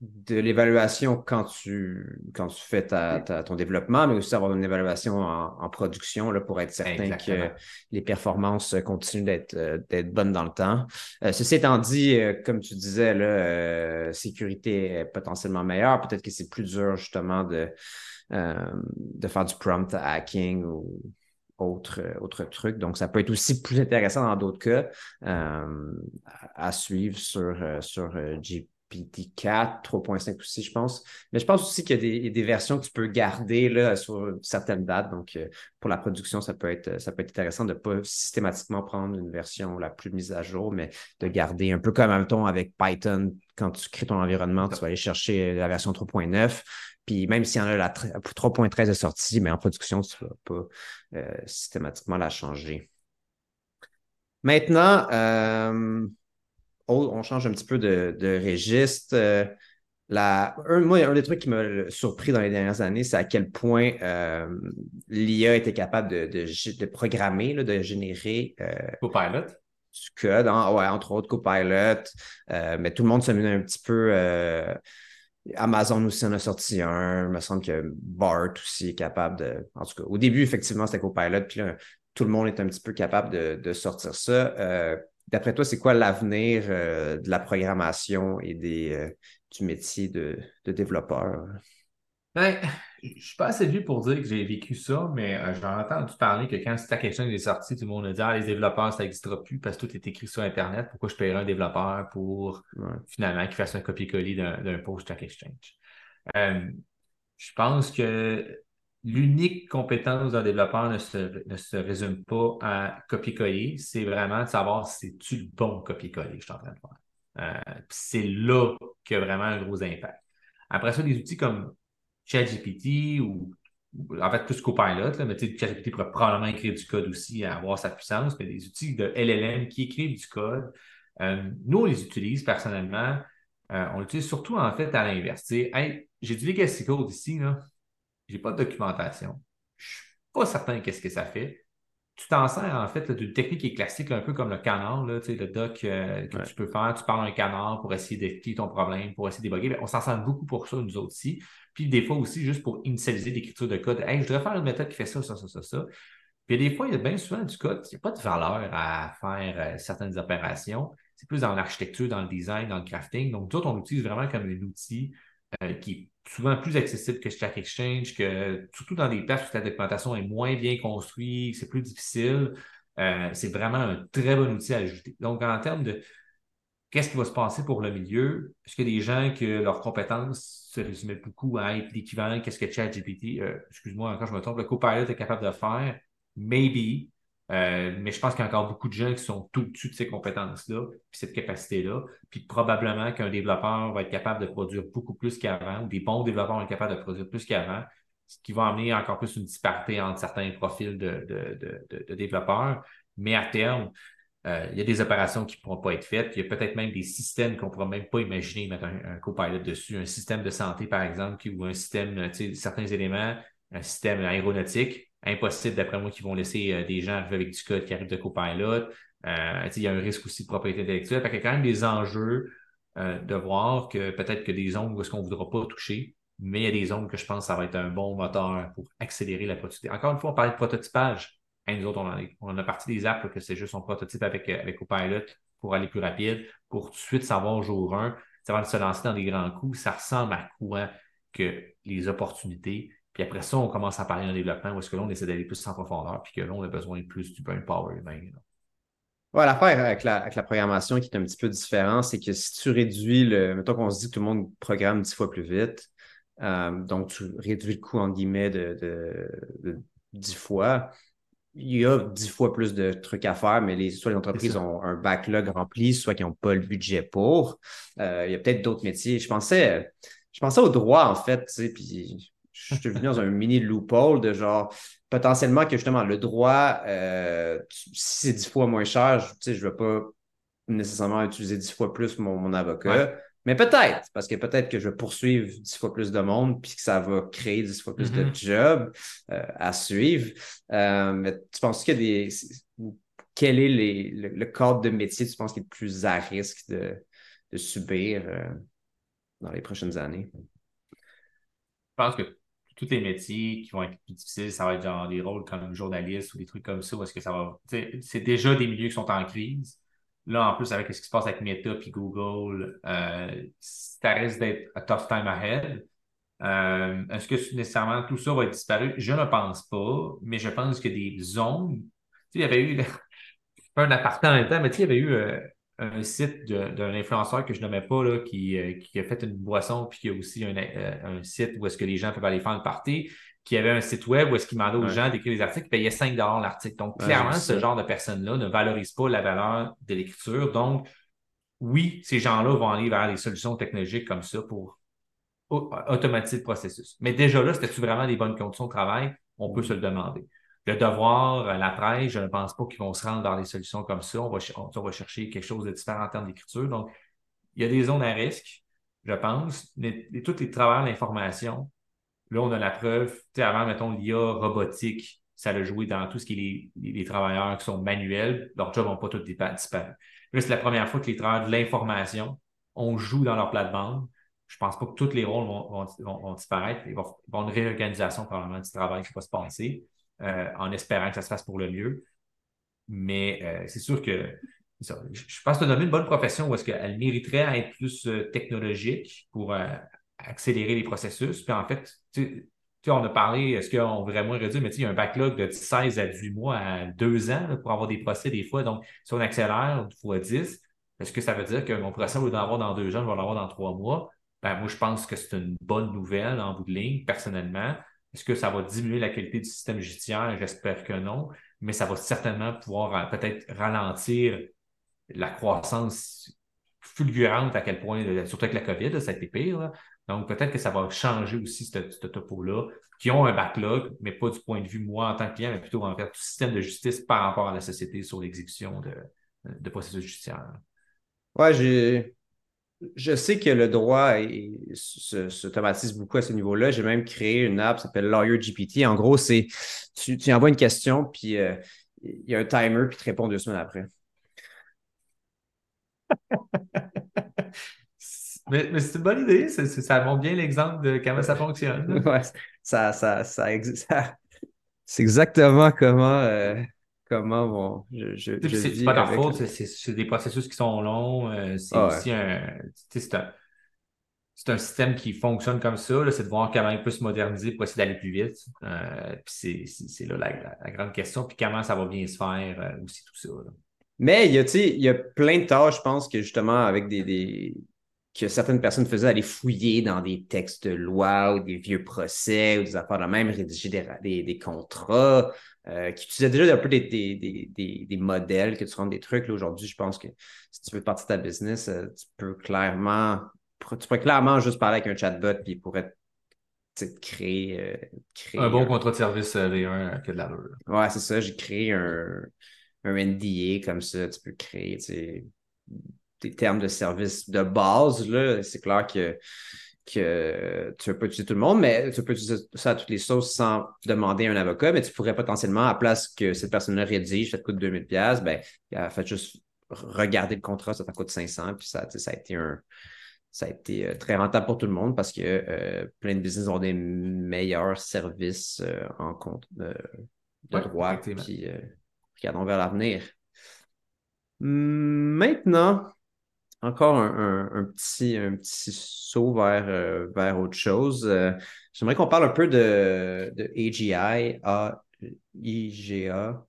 de l'évaluation quand tu, quand tu fais ta, ton développement, mais aussi avoir une évaluation en, production là, pour être certain que les performances continuent d'être euh, d'être bonnes dans le temps. Euh, ceci étant dit, euh, comme tu disais, là, sécurité est potentiellement meilleure. Peut-être que c'est plus dur justement de, de faire du prompt hacking ou autre, autre truc. Donc, ça peut être aussi plus intéressant dans d'autres cas à, suivre sur, sur GPT-4, 3.5 aussi, je pense. Mais je pense aussi qu'il y a des, versions que tu peux garder là, sur certaines dates. Donc, euh, pour la production, ça peut être, ça peut être intéressant de ne pas systématiquement prendre une version la plus mise à jour, mais de garder un peu comme en même temps avec Python, quand tu crées ton environnement, tu vas aller chercher la version 3.9. Puis même s'il y en a la 3.13 de sortie, mais en production, tu ne vas pas euh, systématiquement la changer. Maintenant, euh, on change un petit peu de, registre. Euh, un, moi, un des trucs qui m'a surpris dans les dernières années, c'est à quel point euh, l'IA était capable de, programmer, de générer euh, Copilot. du code, entre autres Copilot. mais tout le monde se met un petit peu. Amazon aussi en a sorti un. Il me semble que BART aussi est capable de. En tout cas, au début, effectivement, c'était Copilot. Puis là, tout le monde est un petit peu capable de, sortir ça. D'après toi, c'est quoi l'avenir euh, de la programmation et des, euh, du métier de, développeur? Ben, je ne suis pas assez vieux pour dire que j'ai vécu ça, mais euh, j'en ai entendu parler que quand Stack Exchange est sorti, tout le monde a dit Ah, les développeurs, ça n'existera plus parce que tout est écrit sur Internet. Pourquoi je paierais un développeur pour finalement qu'il fasse un copier-coller d'un post Stack Exchange? je pense que l'unique compétence d'un développeur ne se, résume pas à copier-coller, c'est vraiment de savoir si c'est-tu le bon copier-coller que je suis en train de faire? Euh, c'est là qu'il y a vraiment un gros impact. Après ça, des outils comme ChatGPT ou, en fait plus Copilot, là, mais ChatGPT pourrait probablement écrire du code aussi avoir sa puissance, mais des outils de LLM qui écrivent du code, euh, nous, on les utilise personnellement. Euh, on l'utilise surtout en fait à l'inverse. Hey, j'ai du legacy code ici, là j'ai pas de documentation. Je suis pas certain qu'est-ce que ça fait. Tu t'en sers en fait d'une technique qui est classique, un peu comme le canard, là, le doc euh, que tu peux faire. Tu parles un canard pour essayer d'expliquer ton problème, pour essayer de déboguer. Ben, on s'en sert beaucoup pour ça, nous autres aussi. Puis des fois aussi, juste pour initialiser l'écriture de code. Hey, je devrais faire une méthode qui fait ça, ça, ça, ça, ça. Puis des fois, il y a bien souvent du code, il n'y a pas de valeur à faire euh, certaines opérations. C'est plus dans l'architecture, dans le design, dans le crafting. Donc, nous autres, on l'utilise vraiment comme un outil euh, qui est souvent plus accessible que Stack Exchange, que surtout dans des places où la documentation est moins bien construite, c'est plus difficile. Euh, c'est vraiment un très bon outil à ajouter. Donc, en termes de qu'est-ce qui va se passer pour le milieu, est-ce que des gens que leurs compétences se résumaient beaucoup à être l'équivalent, qu'est-ce que ChatGPT, euh, excuse-moi encore, je me trompe, le Copilot est capable de faire? Maybe. Euh, mais je pense qu'il y a encore beaucoup de gens qui sont tout dessus de ces compétences-là, puis cette capacité-là. Puis probablement qu'un développeur va être capable de produire beaucoup plus qu'avant, ou des bons développeurs vont être capables de produire plus qu'avant, ce qui va amener encore plus une disparité entre certains profils de, développeurs. Mais à terme, euh, il y a des opérations qui ne pourront pas être faites. Il y a peut-être même des systèmes qu'on ne pourra même pas imaginer mettre un, un copilot dessus. Un système de santé, par exemple, ou un système, certains éléments, un système aéronautique impossible, d'après moi, qu'ils vont laisser euh, des gens arriver avec du code qui arrive de copilot. Euh, il y a un risque aussi de propriété intellectuelle. il y a quand même des enjeux euh, de voir que peut-être que des zones où est-ce qu'on ne voudra pas toucher, mais il y a des zones que je pense que ça va être un bon moteur pour accélérer la productivité. Encore une fois, on parlait de prototypage. nous autres, on, a, parti des apps que c'est juste un prototype avec, Copilot pour aller plus rapide, pour tout de suite savoir jour 1, avant de se lancer dans des grands coups, ça ressemble à quoi que les opportunités puis après ça, on commence à parler d'un développement où est-ce que là, on essaie d'aller plus en profondeur, puis que là, on a besoin de plus du brain power humain. Ouais, l'affaire avec la, avec la, programmation qui est un petit peu différente, c'est que si tu réduis le. Mettons qu'on se dit que tout le monde programme dix fois plus vite, euh, donc tu réduis le coût, en guillemets, de, dix fois. Il y a dix fois plus de trucs à faire, mais les, soit les entreprises ont un backlog rempli, soit qu'ils n'ont pas le budget pour. Euh, il y a peut-être d'autres métiers. Je pensais, je pensais au droit, en fait, tu sais, puis je suis venu dans un mini loophole de genre potentiellement que justement le droit, euh, si c'est dix fois moins cher, je ne veux pas nécessairement utiliser dix fois plus mon, avocat. Mais peut-être, parce que peut-être que je vais poursuivre dix fois plus de monde, puis que ça va créer dix fois plus de mm-hmm. jobs euh, à suivre. Euh, mais tu penses qu'il y a des. Quel est le, cadre de métier, tu penses, qui est le plus à risque de, subir dans les prochaines années? Je pense que tous les métiers qui vont être plus difficiles, ça va être genre des rôles comme journaliste ou des trucs comme ça, parce que ça va. C'est déjà des milieux qui sont en crise. Là, en plus, avec ce qui se passe avec Meta et Google, euh, ça risque d'être a tough time ahead. Euh, est-ce que nécessairement tout ça va être disparu? Je ne pense pas, mais je pense que des zones. Tu sais, il y avait eu. pas un appartement en même temps, mais tu sais, il y avait eu. Euh, un site d'un influenceur que je nommais pas, là, qui, euh, qui, a fait une boisson, puis qui a aussi un, euh, un site où est-ce que les gens peuvent aller faire une party, qui avait un site web où est-ce qu'il demandait aux gens d'écrire des articles, payait 5 l'article. Donc, clairement, ce genre de personnes-là ne valorise pas la valeur de l'écriture. Donc, oui, ces gens-là vont aller vers des solutions technologiques comme ça pour automatiser le processus. Mais déjà là, c'était-tu vraiment des bonnes conditions de travail? On peut se le demander. Le devoir, euh, la presse, je ne pense pas qu'ils vont se rendre dans des solutions comme ça. On va, on, chercher quelque chose de différent en termes d'écriture. Donc, il y a des zones à risque, je pense. Les, tous les travailleurs l'information, là, on a la preuve. Avant, mettons, l'IA robotique, ça a joué dans tout ce qui est les, travailleurs qui sont manuels. Leurs jobs n'ont pas tous disparu. Là, c'est la première fois que les travailleurs de l'information, on joue dans leur plate-bande. Je ne pense pas que tous les rôles vont, disparaître. Il va y avoir une réorganisation probablement du travail qui va se passer. Euh, en espérant que ça se fasse pour le mieux. Mais euh, c'est sûr que je pense que tu as une bonne profession où est-ce qu'elle mériterait à être plus euh, technologique pour accélérer les processus. Puis en fait, tu on a parlé, est-ce qu'on vraiment réduire, mais il y a un backlog de 16 à 18 mois à 2 ans pour avoir des procès des fois. Donc, si on accélère fois 10, est-ce que ça veut dire que mon procès, au lieu d'en avoir dans deux ans, je vais l'avoir dans trois mois? Ben, moi, je pense que c'est une bonne nouvelle en bout de ligne, personnellement. Est-ce que ça va diminuer la qualité du système judiciaire? J'espère que non, mais ça va certainement pouvoir euh, peut-être ralentir la croissance fulgurante à quel point, euh, surtout avec la COVID, ça a été pire. Donc, peut-être que ça va changer aussi ce, topo-là, qui ont un backlog, mais pas du point de vue moi en tant que client, mais plutôt en fait du système de justice par rapport à la société sur l'exécution de, de processus judiciaires. Ouais, j'ai je sais que le droit s'automatise beaucoup à ce niveau-là. J'ai même créé une app qui s'appelle Lawyer GPT. En gros, c'est tu, envoies une question, puis euh, il y a un timer, puis tu réponds deux semaines après. mais, c'est une bonne idée. ça montre bien l'exemple de comment ça fonctionne. ouais, ça, ça, ça, c'est exactement comment. Euh, comment je, je, C'est pas leur faute, c'est des processus qui sont longs. Euh, c'est ah aussi un, c'est un, un, système qui fonctionne comme ça. C'est de voir comment il peut se moderniser pour essayer d'aller plus vite. Euh, puis c'est là la, grande question. Puis comment ça va bien se faire euh, aussi tout ça. Mais il y, a, il y a plein de tâches, je pense, que justement, avec des, des, que certaines personnes faisaient aller fouiller dans des textes de loi ou des vieux procès ou des affaires de même, rédiger des, des contrats, euh, qui utilisaient déjà un peu des, des, des, modèles, que tu rentres des trucs. Aujourd'hui, je pense que si tu veux partir de ta business, euh, tu peux clairement, tu pourrais clairement juste parler avec un chatbot puis il pourrait créer, euh, créer. Un bon contrat de service V1 que de la Ouais, c'est ça. J'ai créé un, un NDA comme ça. Tu peux créer des termes de service de base. C'est clair que que tu peux utiliser tout le monde, mais tu peux utiliser ça à toutes les sauces sans demander un avocat, mais tu pourrais potentiellement, à place que cette personne-là rédige, ça te coûte 2000$, ben, fait juste regarder le contrat, ça te coûte 500$, puis ça, ça a été un, ça a été euh, très rentable pour tout le monde parce que euh, plein de business ont des meilleurs services euh, en compte de droit. Puis regardons vers l'avenir. Maintenant, encore un, petit, un petit saut vers, euh, vers autre chose. Euh, j'aimerais qu'on parle un peu de, de AGI, IGA,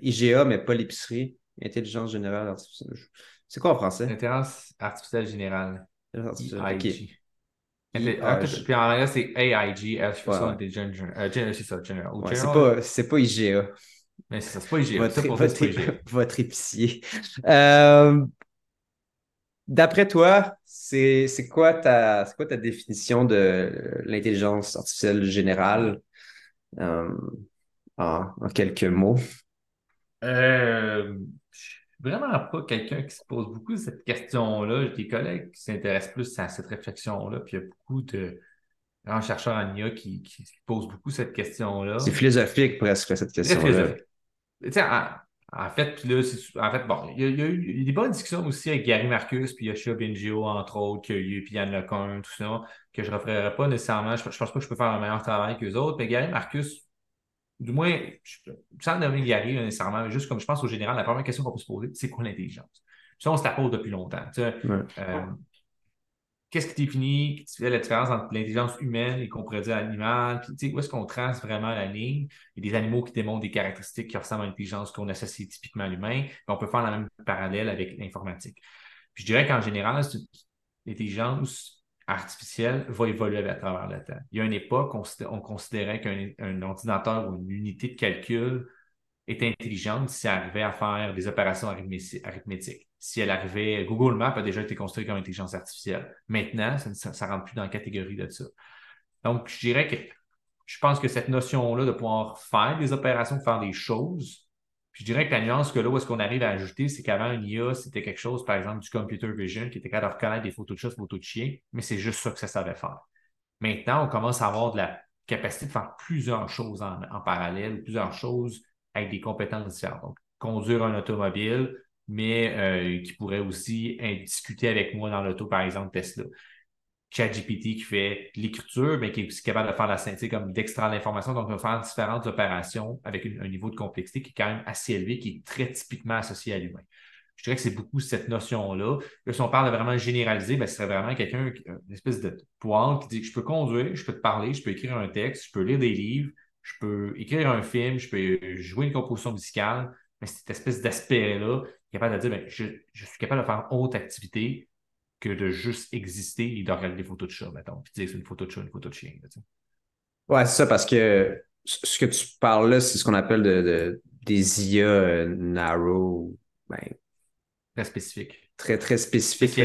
IGA, mais pas l'épicerie, Intelligence Générale Artificielle. C'est quoi en français? Intelligence Artificielle Générale. AIG. Puis en anglais, c'est AIG, Artificial Intelligence Générale. C'est ça, General. c'est pas, IGA. Mais c'est ça, c'est pas IGA. Votre, votre, votre épicier. D'après toi, c'est quoi, ta, quoi ta définition de l'intelligence artificielle générale euh, en, quelques mots? Euh, vraiment pas quelqu'un qui se pose beaucoup cette question-là. J'ai des collègues qui s'intéressent plus à cette réflexion-là, puis il y a beaucoup de grands chercheurs en IA qui, qui posent beaucoup cette question-là. C'est philosophique presque, cette question-là. En, en fait, là, en fait, bon, il y, a, eu des bonnes discussions aussi avec Gary Marcus, puis Yoshua Bengio, entre autres, qu'il y a eu, puis Yann Lecun, tout ça, que je ne referai pas nécessairement. Je, ne pense pas que je peux faire un meilleur travail qu'eux autres, mais Gary Marcus, du moins, sans nommer Gary nécessairement, mais juste comme je pense au général, la première question qu'on peut se poser, c'est quoi l'intelligence? Ça, on se la pose depuis longtemps. Euh, qu'est-ce qui définit, qui fait la différence entre l'intelligence humaine et qu'on pourrait dire animale? où est-ce qu'on trace vraiment la ligne? Il y a des animaux qui démontrent des caractéristiques qui ressemblent à l'intelligence qu'on associe typiquement à l'humain, on peut faire la même parallèle avec l'informatique. Puis je dirais qu'en général, l'intelligence artificielle va évoluer à travers le temps. Il y a une époque, on, considérait qu'un ordinateur ou une unité de calcul était intelligente si elle arrivait à faire des opérations arithmétiques. Si elle arrivait, Google Maps a déjà été construit comme intelligence artificielle. Maintenant, ça ne rentre plus dans la catégorie de ça. Donc, je dirais que je pense que cette notion-là de pouvoir faire des opérations, faire des choses, je dirais que la nuance que là où est-ce qu'on arrive à ajouter, c'est qu'avant une IA, c'était quelque chose, par exemple, du computer vision qui était capable de reconnaître des photos de chats, photos de chiens, mais c'est juste ça que ça savait faire. Maintenant, on commence à avoir de la capacité de faire plusieurs choses en, parallèle, plusieurs choses avec des compétences différentes. Donc, conduire un automobile, mais euh, qui pourrait aussi discuter avec moi dans l'auto, par exemple Tesla. ChatGPT qui fait l'écriture, mais qui est aussi capable de faire la synthèse, comme d'extraire l'information. Donc, on faire différentes opérations avec un niveau de complexité qui est quand même assez élevé, qui est très typiquement associé à l'humain. Je dirais que c'est beaucoup cette notion-là. si on parle de vraiment généraliser, ben, ce serait vraiment quelqu'un, une espèce de poil qui dit je peux conduire, je peux te parler, je peux écrire un texte, je peux lire des livres, je peux écrire un film, je peux jouer une composition musicale, mais cette espèce d'aspect-là, capable de dire, ben, je, je, suis capable de faire haute activité, que de juste exister et de regarder des photos de chat, mettons, puis dire c'est une photo de chat, une photo de chien. ouais, c'est ça, parce que ce que tu parles là, c'est ce qu'on appelle de, des IA euh, narrow, ben, très spécifique. Très, très spécifique.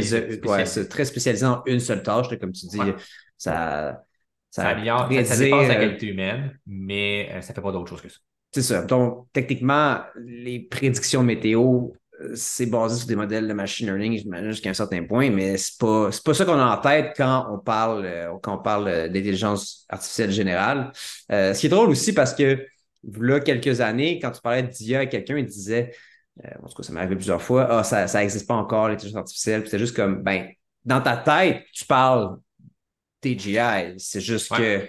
Ouais, très spécialisé en une seule tâche, comme tu dis. Ça, ça, améliore, ça, dépasse la euh, qualité humaine, mais euh, ça ne fait pas d'autre chose que ça. C'est ça. Donc, techniquement, les prédictions météo, c'est basé sur des modèles de machine learning, j'imagine, jusqu'à un certain point, mais c'est pas, pas ça qu'on a en tête quand on parle, euh, quand on parle euh, d'intelligence artificielle générale. Euh, ce qui est drôle aussi parce que, là, quelques années, quand tu parlais d'IA à quelqu'un, il disait, en tout cas, ça m'est arrivé plusieurs fois, ah, ça n'existe pas encore, l'intelligence artificielle. Puis c'est juste comme, ben, dans ta tête, tu parles TGI. C'est juste que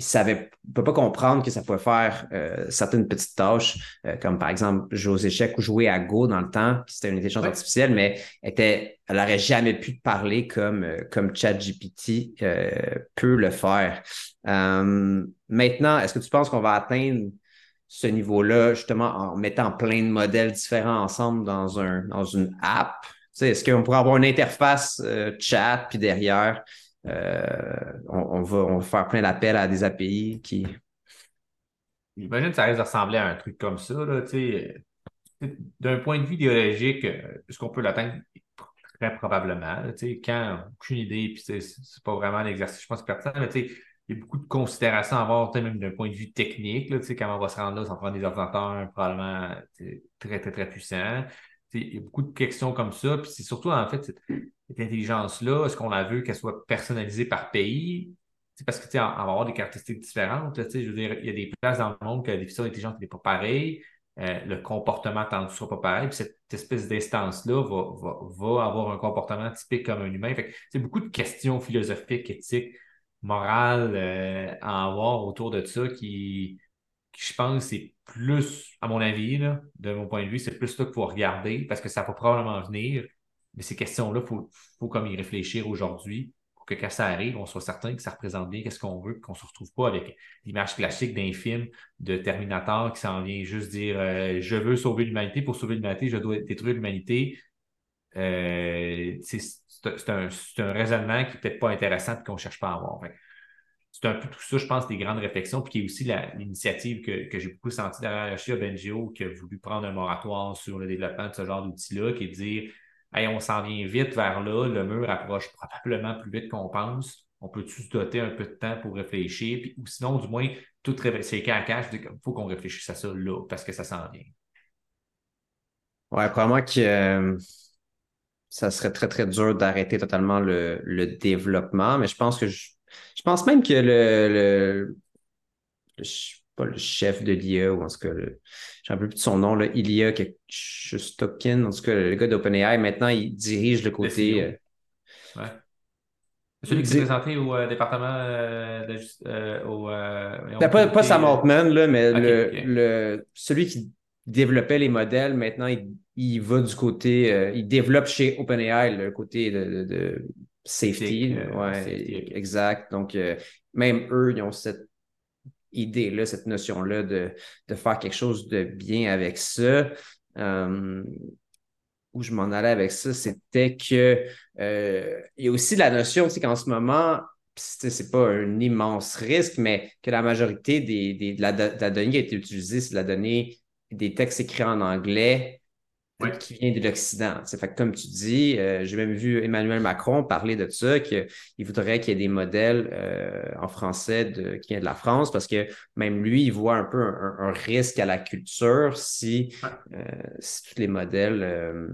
il savait, peut pas comprendre que ça pouvait faire euh, certaines petites tâches, euh, comme par exemple jouer aux échecs ou jouer à Go dans le temps, c'était une intelligence artificielle, mais était, elle n'aurait jamais pu parler comme, euh, comme ChatGPT peut le faire. maintenant, est-ce que tu penses qu'on va atteindre ce niveau-là justement en mettant plein de modèles différents ensemble dans, un, dans une app? Est-ce qu'on pourrait avoir une interface chat, puis derrière, euh, on, va, faire plein d'appels à des API qui. J'imagine que ça risque de ressembler à un truc comme ça. D'un point de vue idéologique, est-ce qu'on peut l'atteindre? Très probablement. quand, aucune idée, puis c'est pas vraiment l'exercice, je pense, pertinent, mais il y a beaucoup de considérations à avoir, même d'un point de vue technique. Là, on va se rendre là, ça prend des ordinateurs probablement très, très, très puissants. Il y a beaucoup de questions comme ça. Puis c'est surtout, en fait, cette, intelligence-là, est-ce qu'on a vu qu'elle soit personnalisée par pays? parce que, tu on, va avoir des caractéristiques différentes. je veux dire, il y a des places dans le monde que la définition d'intelligence n'est pas pareille. Euh, le comportement ne sera pas pareil. Puis cette espèce d'instance-là va, avoir un comportement typique comme un humain. C'est beaucoup de questions philosophiques, éthiques, morales euh, à avoir autour de ça qui, je pense, c'est plus, à mon avis, de mon point de vue, c'est plus ça qu'il faut regarder parce que ça va probablement venir. Mais ces questions-là, il faut, faut comme y réfléchir aujourd'hui pour que quand ça arrive, on soit certain que ça représente bien qu'est-ce qu'on veut, qu'on ne se retrouve pas avec l'image classique d'un film de Terminator qui s'en vient juste dire euh, je veux sauver l'humanité, pour sauver l'humanité, je dois détruire l'humanité. Euh, c'est un, un, raisonnement qui n'est peut-être pas intéressant et qu'on ne cherche pas à avoir c'est un peu tout ça, je pense, des grandes réflexions, puis qui est aussi l'initiative que, j'ai beaucoup senti derrière Yoshia Benjio, qui a voulu prendre un moratoire sur le développement de ce genre d'outils-là, qui est de dire on s'en vient vite vers là, le mur approche probablement plus vite qu'on pense. On peut-tu se doter un peu de temps pour réfléchir? Puis, ou sinon, du moins, tout c'est cas à cash, il faut qu'on réfléchisse à ça là, parce que ça s'en vient. Ouais, probablement que euh, ça serait très, très dur d'arrêter totalement le, développement, mais je pense que je, je pense même que le pas le chef de l'IA, ou en tout cas, j'ai un peu plus de son nom, là, Ilya Shustokin, en tout cas, le gars d'OpenAI, maintenant, il dirige le côté. Euh, ouais. Celui qui s'est présenté au euh, département euh, de, au, ben, pas, pas Sam Altman, là, mais le, le, celui qui développait les modèles, maintenant, il, il va du côté, il développe chez OpenAI le côté de, de, safety. ouais, exact. Donc, même eux, ils ont cette idée-là, cette notion-là de, de, faire quelque chose de bien avec ça. Euh, où je m'en allais avec ça, c'était que euh, il y a aussi la notion qu'en ce moment, c'est pas un immense risque, mais que la majorité des, des de, la, de, la, donnée qui a été utilisée, c'est la donnée des textes écrits en anglais qui vient de l'Occident. Fait comme tu dis, euh, j'ai même vu Emmanuel Macron parler de ça, qu'il voudrait qu'il y ait des modèles euh, en français de, qui viennent de la France, parce que même lui, il voit un peu un, risque à la culture si, euh, si tous les modèles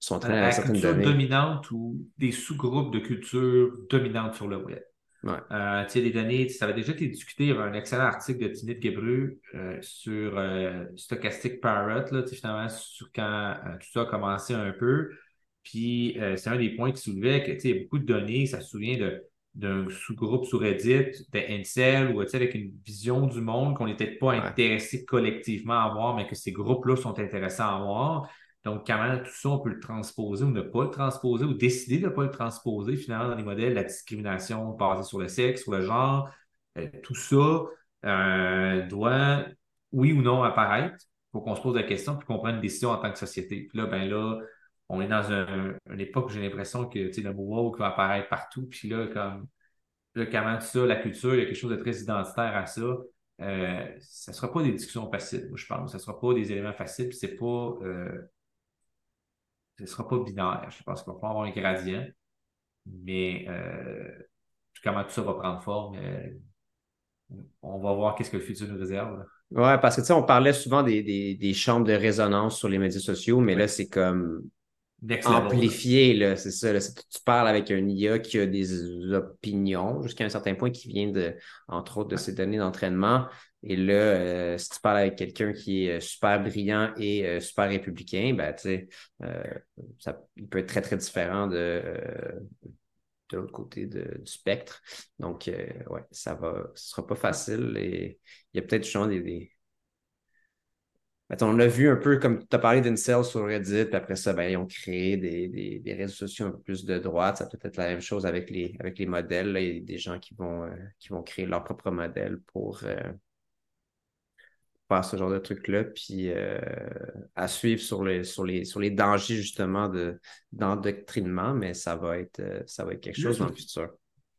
sont très à, certaines culture dominante ou des sous-groupes de culture dominante sur le web. Ouais. Euh, des données, ça avait déjà été discuté. Il y avait un excellent article de Timit Gebru euh, sur euh, Stochastic Parrot, là, finalement, sur quand euh, tout ça a commencé un peu. Puis c'est un des points qui soulevait que il y a beaucoup de données, ça se souvient d'un sous-groupe sur Reddit, de Incel, ou avec une vision du monde qu'on n'était pas intéressé collectivement à voir, mais que ces groupes-là sont intéressants à voir. Donc, comment tout ça, on peut le transposer ou ne pas le transposer ou décider de ne pas le transposer finalement dans les modèles, la discrimination basée sur le sexe ou le genre, euh, tout ça euh, doit, oui ou non, apparaître pour qu'on se pose la question puis qu'on prenne une décision en tant que société. Puis là, ben là, on est dans une époque où j'ai l'impression que le mot woke va apparaître partout. Puis là, comme là, comment tout ça, la culture, il y a quelque chose de très identitaire à ça. Euh, ça ne sera pas des discussions faciles, je pense. Ça ne sera pas des éléments faciles. Puis c'est pas ce ne sera pas binaire. Je pense qu'on va avoir un gradient, mais euh, comment tout ça va prendre forme, euh, on va voir qu'est-ce que le futur nous réserve. Oui, parce que tu sais, on parlait souvent des, chambres de résonance sur les médias sociaux, mais là, c'est comme amplifié, là, c'est ça. tu parles avec un IA qui a des opinions jusqu'à un certain point qui vient de, entre autres, de ses données d'entraînement. Et là, euh, si tu parles avec quelqu'un qui est euh, super brillant et euh, super républicain, ben, tu sais, ça, il peut être très, très différent de, de l'autre côté du spectre. Donc, ouais, ça va, ce sera pas facile et il y a peut-être justement des, des... on l'a vu un peu comme tu as parlé d'Incel sur Reddit, puis après ça, ben, ils ont créé des, des, des, réseaux sociaux un peu plus de droite. Ça peut être la même chose avec les, avec les modèles. Il y a des gens qui vont, qui vont créer leur propre modèle pour, faire ce genre de trucs-là, puis euh, à suivre sur les, sur les, sur les dangers justement d'endoctrinement, mais ça va être, euh, ça va être quelque chose dans le futur.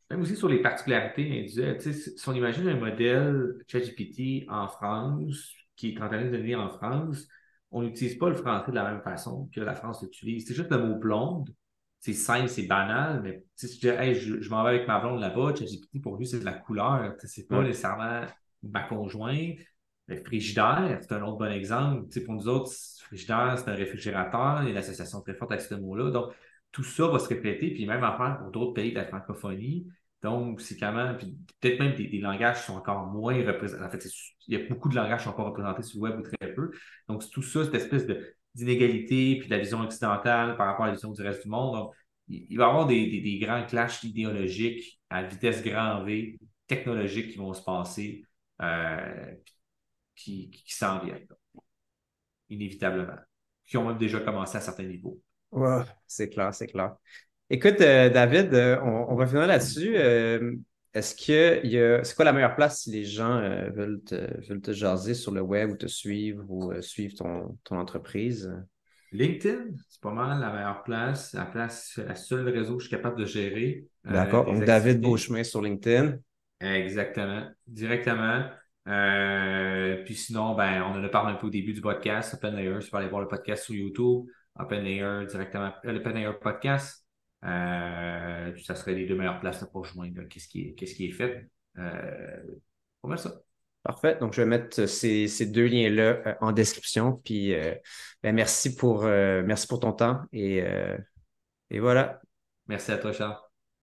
Même aussi sur les particularités Si on imagine un modèle ChatGPT en France, qui est en train de devenir en France, on n'utilise pas le français de la même façon que la France l'utilise. C'est juste le mot blonde. C'est simple, c'est banal, mais si je dis je, je m'en vais avec ma blonde là-bas, ChatGPT, pour lui, c'est de la couleur. C'est pas nécessairement ma conjointe. Frigidaire, c'est un autre bon exemple. pour nous autres, frigidaire, c'est un réfrigérateur, il y a une association très forte avec ce mot-là. Donc, tout ça va se répéter, puis même faire pour d'autres pays de la francophonie. Donc, c'est quand même, puis peut-être même des, langages qui sont encore moins représentés. En fait, il y a beaucoup de langages qui sont encore représentés sur le web ou très peu. Donc, c'est tout ça, cette espèce d'inégalité, puis de la vision occidentale par rapport à la vision du reste du monde. Donc, il va y avoir des, grands clashs idéologiques à vitesse grand V, technologiques qui vont se passer. Euh, qui, s'en viennent, inévitablement, qui ont même déjà commencé à certains niveaux. C'est clair, c'est clair. Écoute, euh, David, euh, on, va finir là-dessus. Euh, est-ce que y a... c'est quoi la meilleure place si les gens veulent, te, veulent te jaser sur le web ou te suivre ou suivre ton, ton entreprise? LinkedIn, c'est pas mal la meilleure place, la place, la seule réseau que je suis capable de gérer. D'accord. Donc, David Beauchemin sur LinkedIn. Exactement. Directement. Euh, puis sinon, ben, on en a parlé un peu au début du podcast, Open Layers, tu peux aller voir le podcast sur YouTube. Open Air directement, Open Air Podcast. ça serait les deux meilleures places pour rejoindre qu'est-ce qui, est, qui est fait. on met ça. Parfait. Donc, je vais mettre ces, deux liens-là en description. Puis, ben, merci, pour, merci pour ton temps. Et, et voilà. Merci à toi, Charles.